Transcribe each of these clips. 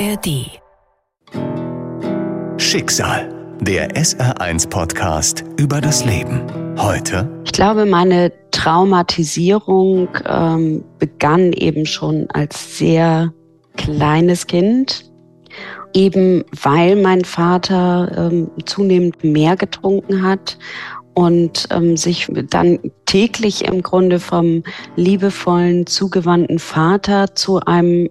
ARD. Schicksal, der SR1-Podcast über das Leben. Heute. Ich glaube, meine Traumatisierung ähm, begann eben schon als sehr kleines Kind, eben weil mein Vater ähm, zunehmend mehr getrunken hat und ähm, sich dann täglich im Grunde vom liebevollen, zugewandten Vater zu einem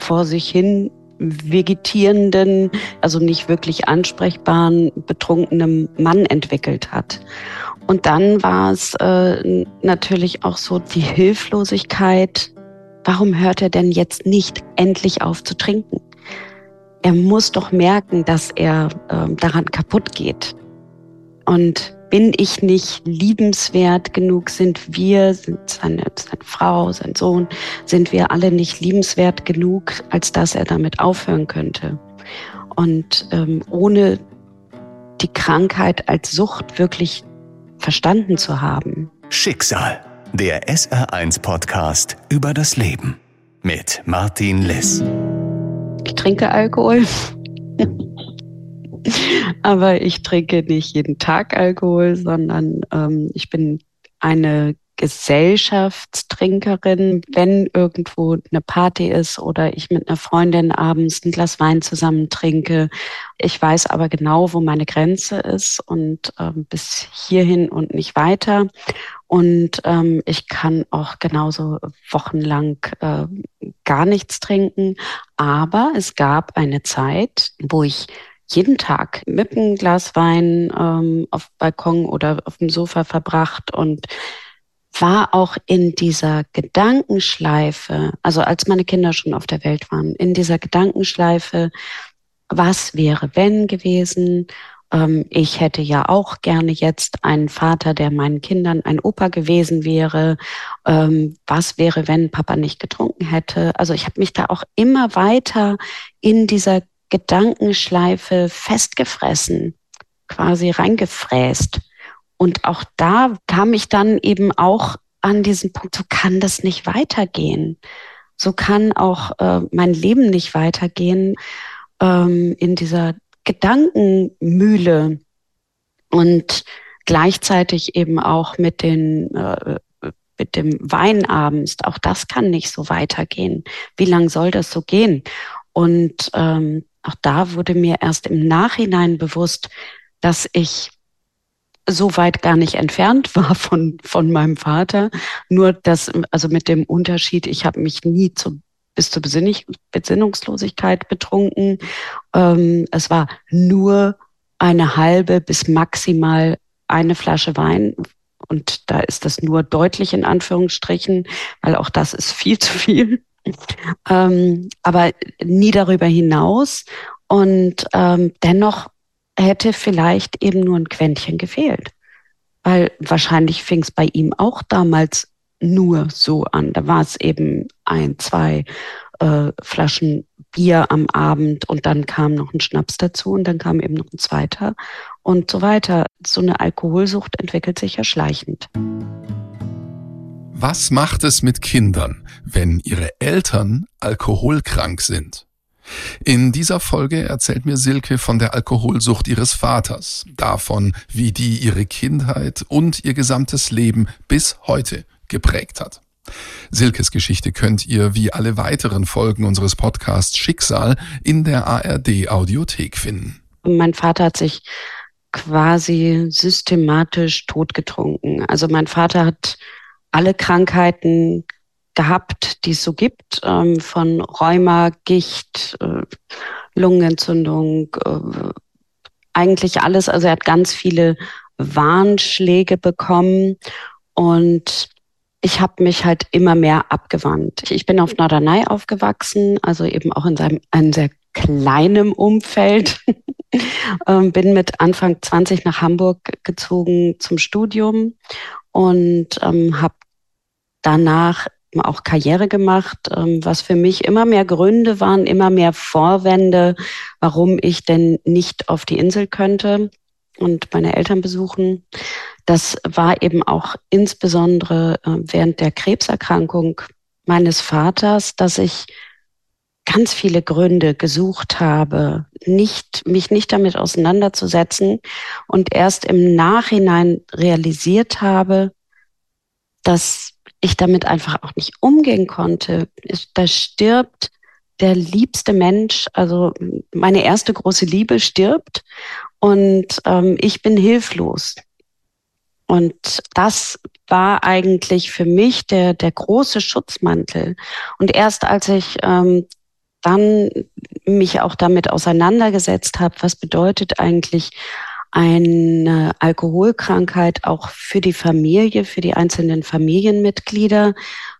vor sich hin vegetierenden, also nicht wirklich ansprechbaren, betrunkenen Mann entwickelt hat. Und dann war es äh, natürlich auch so die Hilflosigkeit. Warum hört er denn jetzt nicht endlich auf zu trinken? Er muss doch merken, dass er äh, daran kaputt geht. Und bin ich nicht liebenswert genug? Sind wir, sind seine, seine Frau, sein Sohn, sind wir alle nicht liebenswert genug, als dass er damit aufhören könnte? Und ähm, ohne die Krankheit als Sucht wirklich verstanden zu haben. Schicksal, der SR1-Podcast über das Leben mit Martin Liss. Ich trinke Alkohol. Aber ich trinke nicht jeden Tag Alkohol, sondern ähm, ich bin eine Gesellschaftstrinkerin, wenn irgendwo eine Party ist oder ich mit einer Freundin abends ein Glas Wein zusammen trinke. Ich weiß aber genau, wo meine Grenze ist und ähm, bis hierhin und nicht weiter. Und ähm, ich kann auch genauso wochenlang äh, gar nichts trinken. Aber es gab eine Zeit, wo ich jeden Tag mit einem Glas Wein ähm, auf Balkon oder auf dem Sofa verbracht und war auch in dieser Gedankenschleife, also als meine Kinder schon auf der Welt waren, in dieser Gedankenschleife, was wäre wenn gewesen? Ähm, ich hätte ja auch gerne jetzt einen Vater, der meinen Kindern ein Opa gewesen wäre. Ähm, was wäre, wenn Papa nicht getrunken hätte? Also ich habe mich da auch immer weiter in dieser Gedankenschleife festgefressen, quasi reingefräst. Und auch da kam ich dann eben auch an diesen Punkt, so kann das nicht weitergehen. So kann auch äh, mein Leben nicht weitergehen ähm, in dieser Gedankenmühle und gleichzeitig eben auch mit den äh, mit dem Wein abends. Auch das kann nicht so weitergehen. Wie lang soll das so gehen? Und ähm, auch da wurde mir erst im Nachhinein bewusst, dass ich so weit gar nicht entfernt war von, von meinem Vater. Nur das, also mit dem Unterschied, ich habe mich nie zu, bis zur Besinnig Besinnungslosigkeit betrunken. Ähm, es war nur eine halbe bis maximal eine Flasche Wein. Und da ist das nur deutlich in Anführungsstrichen, weil auch das ist viel zu viel. Ähm, aber nie darüber hinaus. Und ähm, dennoch hätte vielleicht eben nur ein Quäntchen gefehlt. Weil wahrscheinlich fing es bei ihm auch damals nur so an. Da war es eben ein, zwei äh, Flaschen Bier am Abend und dann kam noch ein Schnaps dazu und dann kam eben noch ein zweiter und so weiter. So eine Alkoholsucht entwickelt sich ja schleichend. Was macht es mit Kindern, wenn ihre Eltern alkoholkrank sind? In dieser Folge erzählt mir Silke von der Alkoholsucht ihres Vaters, davon, wie die ihre Kindheit und ihr gesamtes Leben bis heute geprägt hat. Silkes Geschichte könnt ihr wie alle weiteren Folgen unseres Podcasts Schicksal in der ARD Audiothek finden. Mein Vater hat sich quasi systematisch totgetrunken. Also mein Vater hat alle Krankheiten gehabt, die es so gibt, ähm, von Rheuma, Gicht, äh, Lungenentzündung, äh, eigentlich alles. Also er hat ganz viele Warnschläge bekommen und ich habe mich halt immer mehr abgewandt. Ich bin auf Norderney aufgewachsen, also eben auch in seinem einem sehr kleinem Umfeld. ähm, bin mit Anfang 20 nach Hamburg gezogen zum Studium und ähm, habe danach auch Karriere gemacht, ähm, was für mich immer mehr Gründe waren, immer mehr Vorwände, warum ich denn nicht auf die Insel könnte und meine Eltern besuchen. Das war eben auch insbesondere äh, während der Krebserkrankung meines Vaters, dass ich ganz viele Gründe gesucht habe, nicht, mich nicht damit auseinanderzusetzen und erst im Nachhinein realisiert habe, dass ich damit einfach auch nicht umgehen konnte. Da stirbt der liebste Mensch, also meine erste große Liebe stirbt und ähm, ich bin hilflos. Und das war eigentlich für mich der, der große Schutzmantel. Und erst als ich ähm, dann mich auch damit auseinandergesetzt habe, was bedeutet eigentlich eine Alkoholkrankheit auch für die Familie, für die einzelnen Familienmitglieder?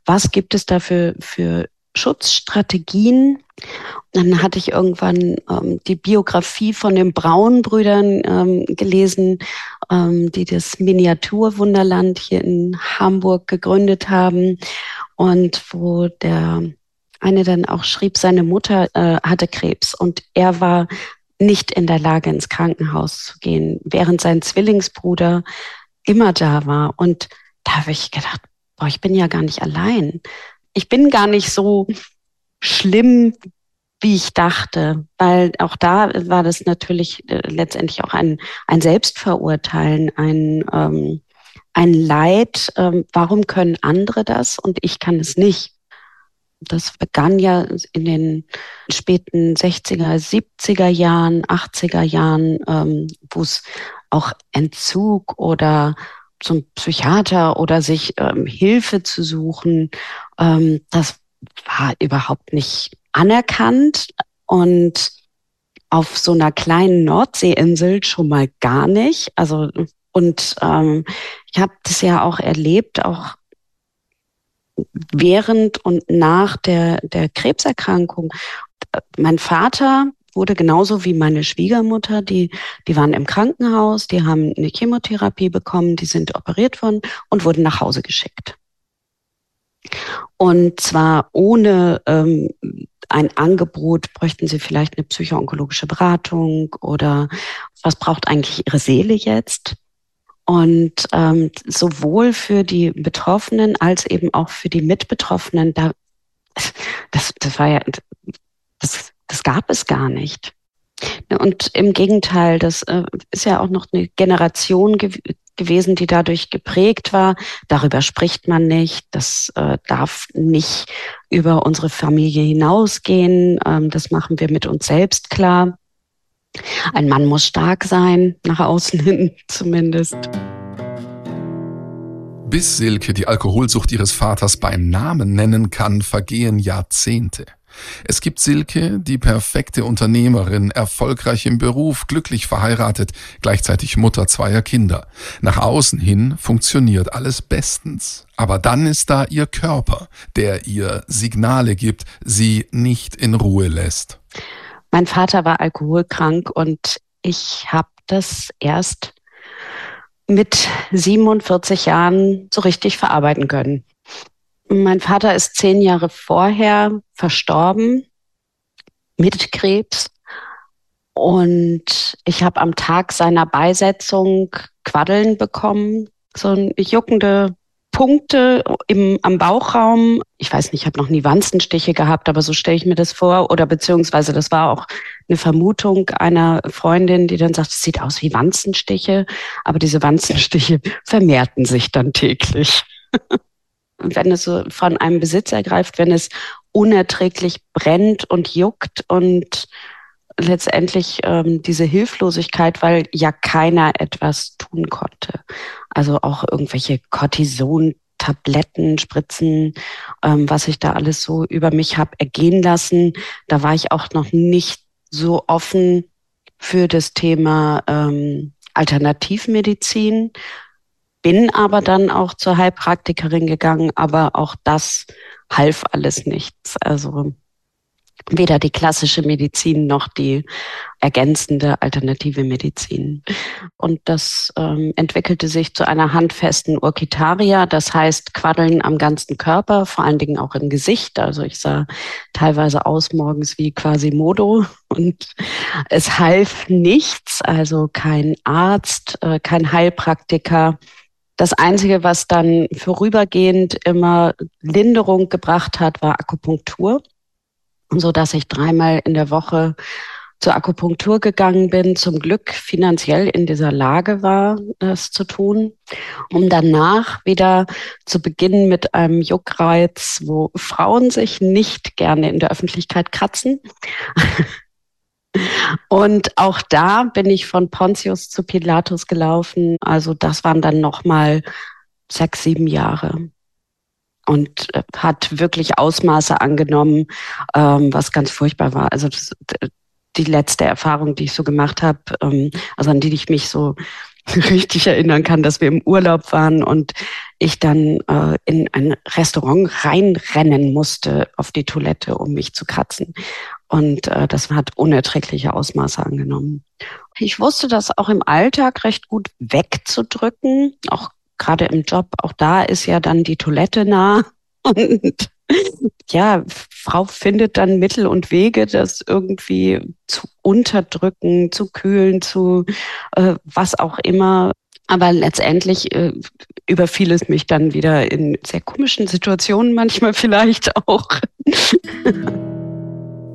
Was gibt es dafür für Schutzstrategien? Dann hatte ich irgendwann ähm, die Biografie von den Braun-Brüdern ähm, gelesen, ähm, die das Miniaturwunderland hier in Hamburg gegründet haben und wo der eine dann auch schrieb, seine Mutter äh, hatte Krebs und er war nicht in der Lage, ins Krankenhaus zu gehen, während sein Zwillingsbruder immer da war. Und da habe ich gedacht, boah, ich bin ja gar nicht allein. Ich bin gar nicht so schlimm, wie ich dachte, weil auch da war das natürlich äh, letztendlich auch ein, ein Selbstverurteilen, ein, ähm, ein Leid. Ähm, warum können andere das und ich kann es nicht? Das begann ja in den späten 60er, 70er Jahren, 80er Jahren, ähm, wo es auch Entzug oder zum Psychiater oder sich ähm, Hilfe zu suchen, ähm, das war überhaupt nicht anerkannt und auf so einer kleinen Nordseeinsel schon mal gar nicht. Also und ähm, ich habe das ja auch erlebt, auch während und nach der, der Krebserkrankung. Mein Vater wurde genauso wie meine Schwiegermutter, die, die waren im Krankenhaus, die haben eine Chemotherapie bekommen, die sind operiert worden und wurden nach Hause geschickt. Und zwar ohne ähm, ein Angebot, bräuchten Sie vielleicht eine psychoonkologische Beratung oder was braucht eigentlich Ihre Seele jetzt? Und ähm, sowohl für die Betroffenen als eben auch für die Mitbetroffenen, da, das, das war ja, das, das gab es gar nicht. Und im Gegenteil, das äh, ist ja auch noch eine Generation ge gewesen, die dadurch geprägt war. Darüber spricht man nicht. Das äh, darf nicht über unsere Familie hinausgehen. Ähm, das machen wir mit uns selbst klar. Ein Mann muss stark sein, nach außen hin zumindest. Bis Silke die Alkoholsucht ihres Vaters beim Namen nennen kann, vergehen Jahrzehnte. Es gibt Silke, die perfekte Unternehmerin, erfolgreich im Beruf, glücklich verheiratet, gleichzeitig Mutter zweier Kinder. Nach außen hin funktioniert alles bestens. Aber dann ist da ihr Körper, der ihr Signale gibt, sie nicht in Ruhe lässt. Mein Vater war alkoholkrank und ich habe das erst mit 47 Jahren so richtig verarbeiten können. Mein Vater ist zehn Jahre vorher verstorben mit Krebs. Und ich habe am Tag seiner Beisetzung Quaddeln bekommen, so eine juckende Punkte im, am Bauchraum. Ich weiß nicht, ich habe noch nie Wanzenstiche gehabt, aber so stelle ich mir das vor. Oder beziehungsweise das war auch eine Vermutung einer Freundin, die dann sagt, es sieht aus wie Wanzenstiche, aber diese Wanzenstiche vermehrten sich dann täglich. wenn es so von einem Besitz ergreift, wenn es unerträglich brennt und juckt und letztendlich ähm, diese Hilflosigkeit, weil ja keiner etwas tun konnte. Also auch irgendwelche Cortison-Tabletten, Spritzen, ähm, was ich da alles so über mich habe ergehen lassen. Da war ich auch noch nicht so offen für das Thema ähm, Alternativmedizin, bin aber dann auch zur Heilpraktikerin gegangen, aber auch das half alles nichts. Also weder die klassische Medizin noch die ergänzende alternative Medizin. Und das ähm, entwickelte sich zu einer handfesten Urkitaria, das heißt Quaddeln am ganzen Körper, vor allen Dingen auch im Gesicht. Also ich sah teilweise aus morgens wie quasi Modo und es half nichts, also kein Arzt, äh, kein Heilpraktiker. Das Einzige, was dann vorübergehend immer Linderung gebracht hat, war Akupunktur. So dass ich dreimal in der Woche zur Akupunktur gegangen bin, zum Glück finanziell in dieser Lage war, das zu tun, um danach wieder zu beginnen mit einem Juckreiz, wo Frauen sich nicht gerne in der Öffentlichkeit kratzen. Und auch da bin ich von Pontius zu Pilatus gelaufen. Also das waren dann nochmal sechs, sieben Jahre und äh, hat wirklich Ausmaße angenommen, ähm, was ganz furchtbar war. Also das, die letzte Erfahrung, die ich so gemacht habe, ähm, also an die ich mich so richtig erinnern kann, dass wir im Urlaub waren und ich dann äh, in ein Restaurant reinrennen musste auf die Toilette, um mich zu kratzen. Und äh, das hat unerträgliche Ausmaße angenommen. Ich wusste das auch im Alltag recht gut wegzudrücken, auch gerade im Job. Auch da ist ja dann die Toilette nah. Und ja, Frau findet dann Mittel und Wege, das irgendwie zu unterdrücken, zu kühlen, zu äh, was auch immer. Aber letztendlich äh, überfiel es mich dann wieder in sehr komischen Situationen, manchmal vielleicht auch.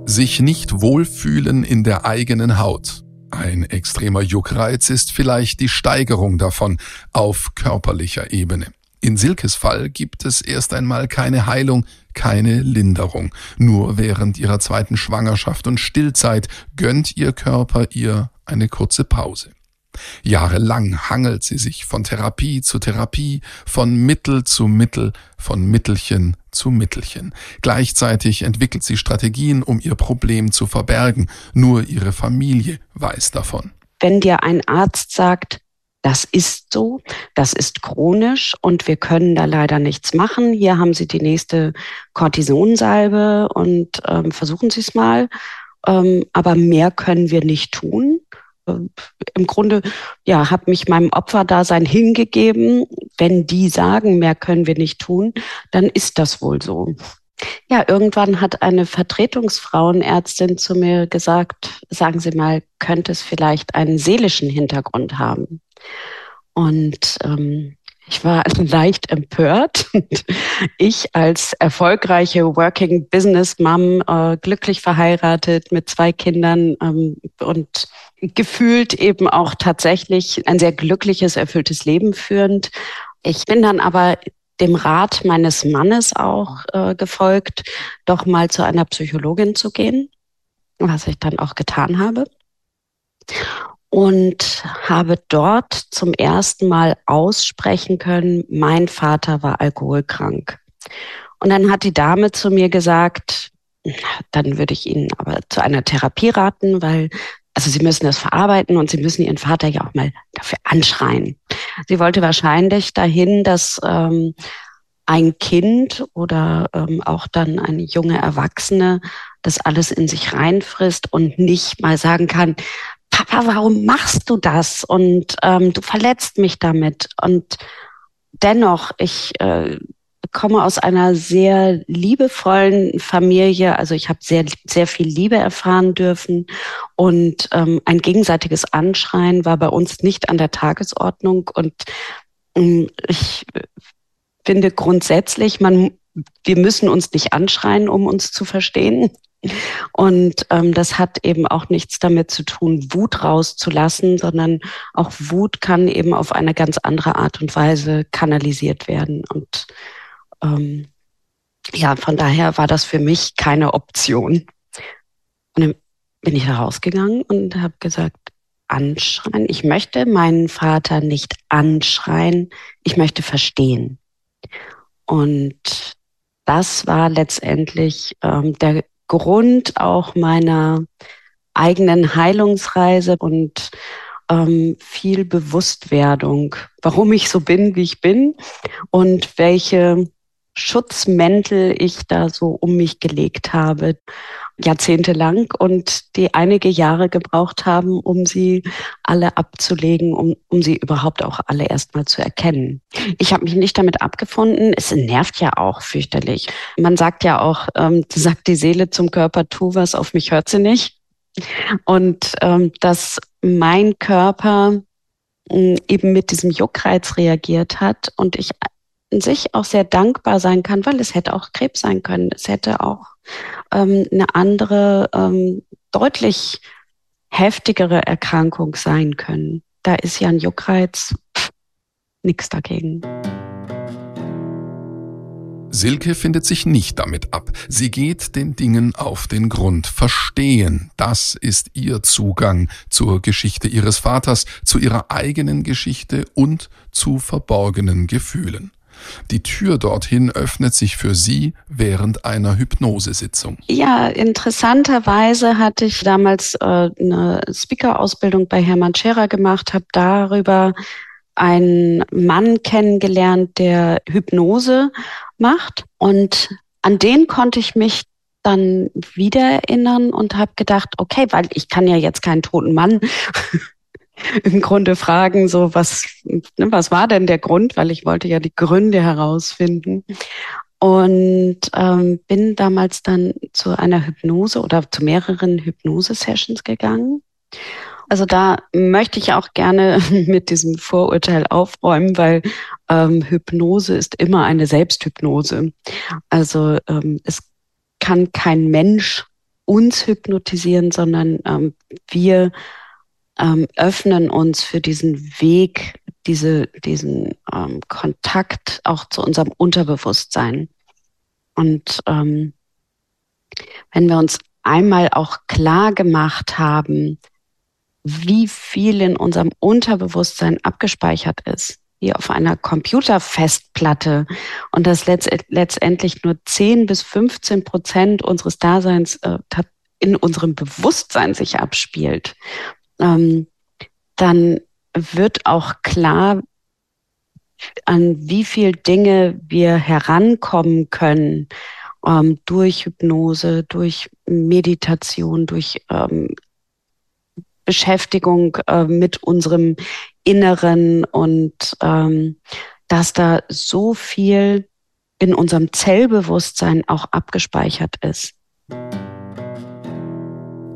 Sich nicht wohlfühlen in der eigenen Haut. Ein extremer Juckreiz ist vielleicht die Steigerung davon auf körperlicher Ebene. In Silkes Fall gibt es erst einmal keine Heilung, keine Linderung. Nur während ihrer zweiten Schwangerschaft und Stillzeit gönnt ihr Körper ihr eine kurze Pause. Jahrelang hangelt sie sich von Therapie zu Therapie, von Mittel zu Mittel, von Mittelchen zu Mittelchen. Gleichzeitig entwickelt sie Strategien, um ihr Problem zu verbergen. Nur ihre Familie weiß davon. Wenn dir ein Arzt sagt, das ist so, das ist chronisch und wir können da leider nichts machen. Hier haben Sie die nächste Cortisonsalbe und ähm, versuchen Sie es mal. Ähm, aber mehr können wir nicht tun. Ähm, Im Grunde, ja, habe mich meinem Opferdasein hingegeben. Wenn die sagen, mehr können wir nicht tun, dann ist das wohl so. Ja, irgendwann hat eine Vertretungsfrauenärztin zu mir gesagt, sagen Sie mal, könnte es vielleicht einen seelischen Hintergrund haben? Und ähm, ich war leicht empört. Ich als erfolgreiche Working Business Mom, äh, glücklich verheiratet mit zwei Kindern ähm, und gefühlt eben auch tatsächlich ein sehr glückliches, erfülltes Leben führend. Ich bin dann aber dem Rat meines Mannes auch äh, gefolgt, doch mal zu einer Psychologin zu gehen, was ich dann auch getan habe. Und habe dort zum ersten Mal aussprechen können, mein Vater war alkoholkrank. Und dann hat die Dame zu mir gesagt, dann würde ich Ihnen aber zu einer Therapie raten, weil also Sie müssen das verarbeiten und Sie müssen Ihren Vater ja auch mal dafür anschreien. Sie wollte wahrscheinlich dahin, dass ähm, ein Kind oder ähm, auch dann eine junge Erwachsene das alles in sich reinfrisst und nicht mal sagen kann, Papa, warum machst du das? Und ähm, du verletzt mich damit. Und dennoch, ich äh, komme aus einer sehr liebevollen Familie. Also ich habe sehr, sehr viel Liebe erfahren dürfen. Und ähm, ein gegenseitiges Anschreien war bei uns nicht an der Tagesordnung. Und ähm, ich finde grundsätzlich, man, wir müssen uns nicht anschreien, um uns zu verstehen. Und ähm, das hat eben auch nichts damit zu tun, Wut rauszulassen, sondern auch Wut kann eben auf eine ganz andere Art und Weise kanalisiert werden. Und ähm, ja, von daher war das für mich keine Option. Und dann bin ich da rausgegangen und habe gesagt, anschreien. Ich möchte meinen Vater nicht anschreien, ich möchte verstehen. Und das war letztendlich ähm, der Grund auch meiner eigenen Heilungsreise und ähm, viel Bewusstwerdung, warum ich so bin, wie ich bin und welche Schutzmäntel ich da so um mich gelegt habe, jahrzehntelang und die einige Jahre gebraucht haben, um sie alle abzulegen, um, um sie überhaupt auch alle erstmal zu erkennen. Ich habe mich nicht damit abgefunden. Es nervt ja auch fürchterlich. Man sagt ja auch, ähm, sagt die Seele zum Körper, tu was, auf mich hört sie nicht. Und ähm, dass mein Körper äh, eben mit diesem Juckreiz reagiert hat und ich sich auch sehr dankbar sein kann, weil es hätte auch Krebs sein können. Es hätte auch ähm, eine andere, ähm, deutlich heftigere Erkrankung sein können. Da ist ja ein Juckreiz nichts dagegen. Silke findet sich nicht damit ab. Sie geht den Dingen auf den Grund. Verstehen, das ist ihr Zugang zur Geschichte ihres Vaters, zu ihrer eigenen Geschichte und zu verborgenen Gefühlen. Die Tür dorthin öffnet sich für sie während einer Hypnosesitzung. Ja, interessanterweise hatte ich damals äh, eine Speaker-Ausbildung bei Hermann Scherer gemacht, habe darüber einen Mann kennengelernt, der Hypnose macht. Und an den konnte ich mich dann wieder erinnern und habe gedacht, okay, weil ich kann ja jetzt keinen toten Mann im Grunde fragen, so was, ne, was war denn der Grund, weil ich wollte ja die Gründe herausfinden. Und ähm, bin damals dann zu einer Hypnose oder zu mehreren Hypnose-Sessions gegangen. Also da möchte ich auch gerne mit diesem Vorurteil aufräumen, weil ähm, Hypnose ist immer eine Selbsthypnose. Also ähm, es kann kein Mensch uns hypnotisieren, sondern ähm, wir ähm, öffnen uns für diesen Weg, diese, diesen ähm, Kontakt auch zu unserem Unterbewusstsein. Und ähm, wenn wir uns einmal auch klar gemacht haben, wie viel in unserem Unterbewusstsein abgespeichert ist, wie auf einer Computerfestplatte und das letztendlich nur 10 bis 15 Prozent unseres Daseins äh, in unserem Bewusstsein sich abspielt, ähm, dann wird auch klar, an wie viel Dinge wir herankommen können ähm, durch Hypnose, durch Meditation, durch ähm, Beschäftigung äh, mit unserem Inneren und ähm, dass da so viel in unserem Zellbewusstsein auch abgespeichert ist.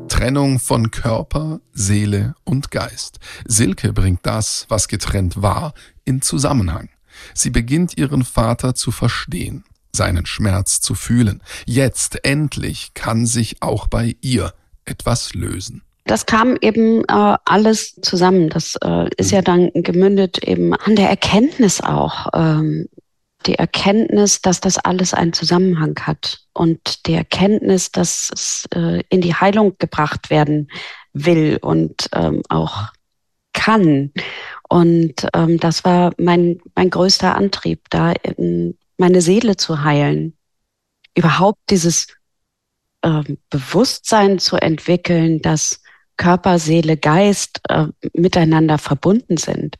Trennung von Körper, Seele und Geist. Silke bringt das, was getrennt war, in Zusammenhang. Sie beginnt ihren Vater zu verstehen, seinen Schmerz zu fühlen. Jetzt endlich kann sich auch bei ihr etwas lösen das kam eben äh, alles zusammen. Das äh, ist ja dann gemündet eben an der Erkenntnis auch. Ähm, die Erkenntnis, dass das alles einen Zusammenhang hat und die Erkenntnis, dass es äh, in die Heilung gebracht werden will und ähm, auch kann. Und ähm, das war mein, mein größter Antrieb, da meine Seele zu heilen. Überhaupt dieses ähm, Bewusstsein zu entwickeln, dass Körper, Seele, Geist äh, miteinander verbunden sind.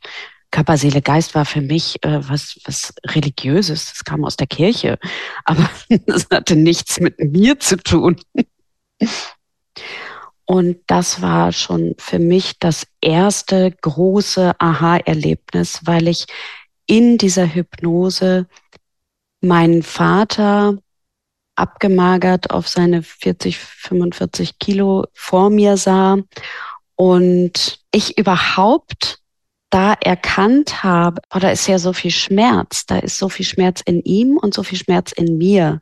Körper, Seele, Geist war für mich äh, was, was Religiöses. Das kam aus der Kirche. Aber das hatte nichts mit mir zu tun. Und das war schon für mich das erste große Aha-Erlebnis, weil ich in dieser Hypnose meinen Vater abgemagert auf seine 40, 45 Kilo vor mir sah und ich überhaupt da erkannt habe, oh, da ist ja so viel Schmerz, da ist so viel Schmerz in ihm und so viel Schmerz in mir.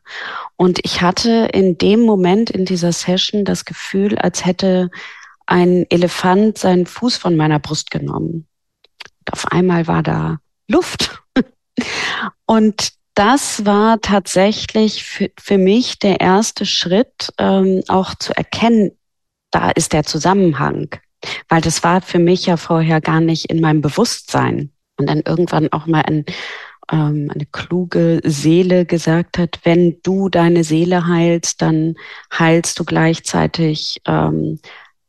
Und ich hatte in dem Moment in dieser Session das Gefühl, als hätte ein Elefant seinen Fuß von meiner Brust genommen. Und auf einmal war da Luft. Und das war tatsächlich für, für mich der erste Schritt, ähm, auch zu erkennen, da ist der Zusammenhang. Weil das war für mich ja vorher gar nicht in meinem Bewusstsein. Und dann irgendwann auch mal ein, ähm, eine kluge Seele gesagt hat, wenn du deine Seele heilst, dann heilst du gleichzeitig ähm,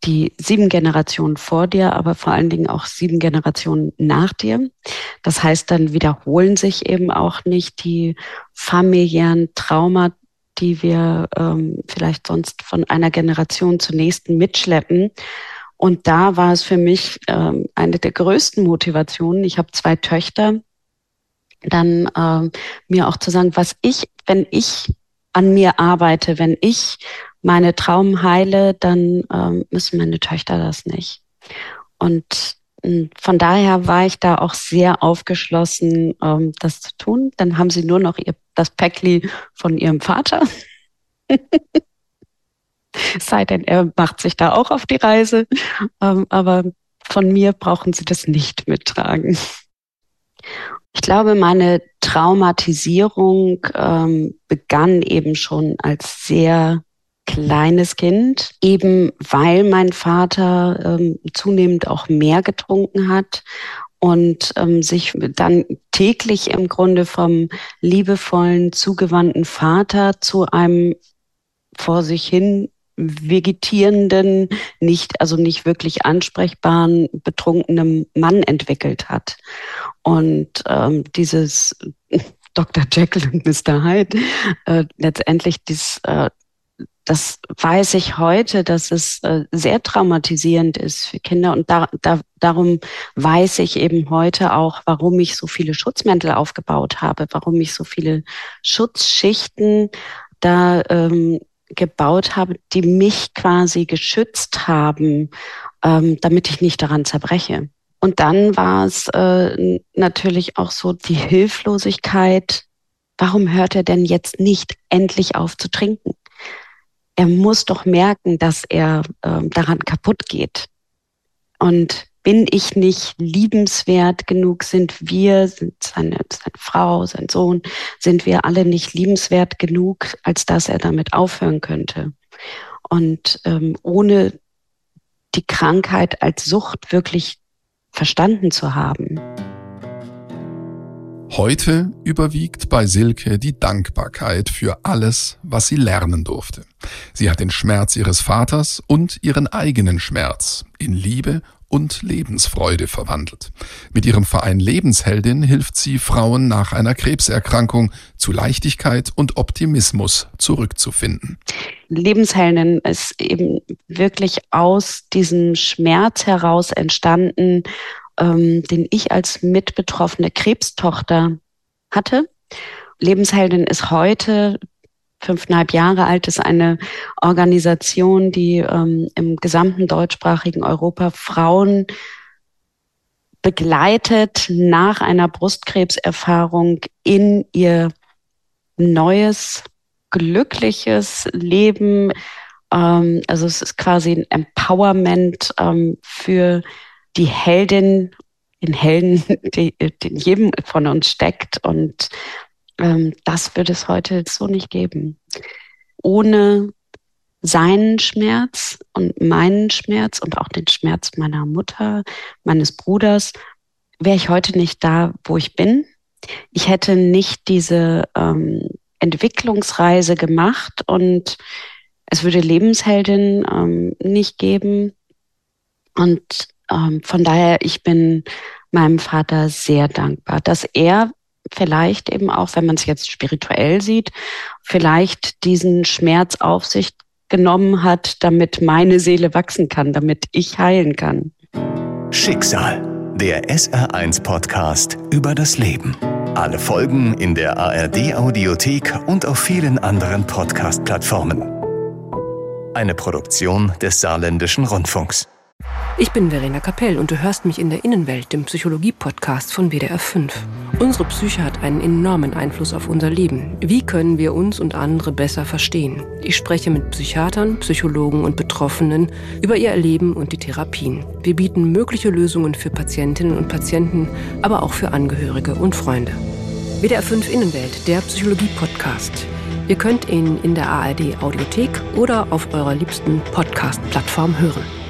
die sieben Generationen vor dir, aber vor allen Dingen auch sieben Generationen nach dir. Das heißt, dann wiederholen sich eben auch nicht die familiären Trauma, die wir ähm, vielleicht sonst von einer Generation zur nächsten mitschleppen. Und da war es für mich ähm, eine der größten Motivationen. Ich habe zwei Töchter, dann ähm, mir auch zu sagen, was ich, wenn ich an mir arbeite, wenn ich meine Traum heile, dann ähm, müssen meine Töchter das nicht. Und hm, von daher war ich da auch sehr aufgeschlossen, ähm, das zu tun. Dann haben sie nur noch ihr, das Päckli von ihrem Vater. Sei denn, er macht sich da auch auf die Reise. Ähm, aber von mir brauchen Sie das nicht mittragen. Ich glaube, meine Traumatisierung ähm, begann eben schon als sehr kleines Kind, eben weil mein Vater ähm, zunehmend auch mehr getrunken hat und ähm, sich dann täglich im Grunde vom liebevollen, zugewandten Vater zu einem vor sich hin vegetierenden, nicht, also nicht wirklich ansprechbaren, betrunkenen Mann entwickelt hat. Und ähm, dieses Dr. Jekyll und Mr. Hyde, äh, letztendlich dies, äh, das weiß ich heute, dass es äh, sehr traumatisierend ist für Kinder. Und da, da, darum weiß ich eben heute auch, warum ich so viele Schutzmäntel aufgebaut habe, warum ich so viele Schutzschichten da ähm, gebaut habe, die mich quasi geschützt haben, ähm, damit ich nicht daran zerbreche. Und dann war es äh, natürlich auch so die Hilflosigkeit. Warum hört er denn jetzt nicht endlich auf zu trinken? er muss doch merken, dass er äh, daran kaputt geht. Und bin ich nicht liebenswert genug? Sind wir, sind seine, seine Frau, sein Sohn, sind wir alle nicht liebenswert genug, als dass er damit aufhören könnte? Und ähm, ohne die Krankheit als Sucht wirklich verstanden zu haben. Heute überwiegt bei Silke die Dankbarkeit für alles, was sie lernen durfte. Sie hat den Schmerz ihres Vaters und ihren eigenen Schmerz in Liebe und Lebensfreude verwandelt. Mit ihrem Verein Lebensheldin hilft sie Frauen nach einer Krebserkrankung zu Leichtigkeit und Optimismus zurückzufinden. Lebensheldin ist eben wirklich aus diesem Schmerz heraus entstanden ähm, den ich als mitbetroffene Krebstochter hatte. Lebensheldin ist heute fünfeinhalb Jahre alt, ist eine Organisation, die ähm, im gesamten deutschsprachigen Europa Frauen begleitet nach einer Brustkrebserfahrung in ihr neues, glückliches Leben. Ähm, also es ist quasi ein Empowerment ähm, für die Heldin, den Helden, die, die in jedem von uns steckt. Und ähm, das würde es heute so nicht geben. Ohne seinen Schmerz und meinen Schmerz und auch den Schmerz meiner Mutter, meines Bruders, wäre ich heute nicht da, wo ich bin. Ich hätte nicht diese ähm, Entwicklungsreise gemacht und es würde Lebensheldin ähm, nicht geben. Und ähm, von daher, ich bin meinem Vater sehr dankbar, dass er vielleicht eben auch, wenn man es jetzt spirituell sieht, vielleicht diesen Schmerz auf sich genommen hat, damit meine Seele wachsen kann, damit ich heilen kann. Schicksal, der SR1 Podcast über das Leben. Alle Folgen in der ARD Audiothek und auf vielen anderen Podcast-Plattformen. Eine Produktion des Saarländischen Rundfunks. Ich bin Verena Kapell und du hörst mich in der Innenwelt, dem Psychologie-Podcast von WDR 5. Unsere Psyche hat einen enormen Einfluss auf unser Leben. Wie können wir uns und andere besser verstehen? Ich spreche mit Psychiatern, Psychologen und Betroffenen über ihr Erleben und die Therapien. Wir bieten mögliche Lösungen für Patientinnen und Patienten, aber auch für Angehörige und Freunde. WDR 5 Innenwelt, der Psychologie-Podcast. Ihr könnt ihn in der ARD Audiothek oder auf eurer liebsten Podcast-Plattform hören.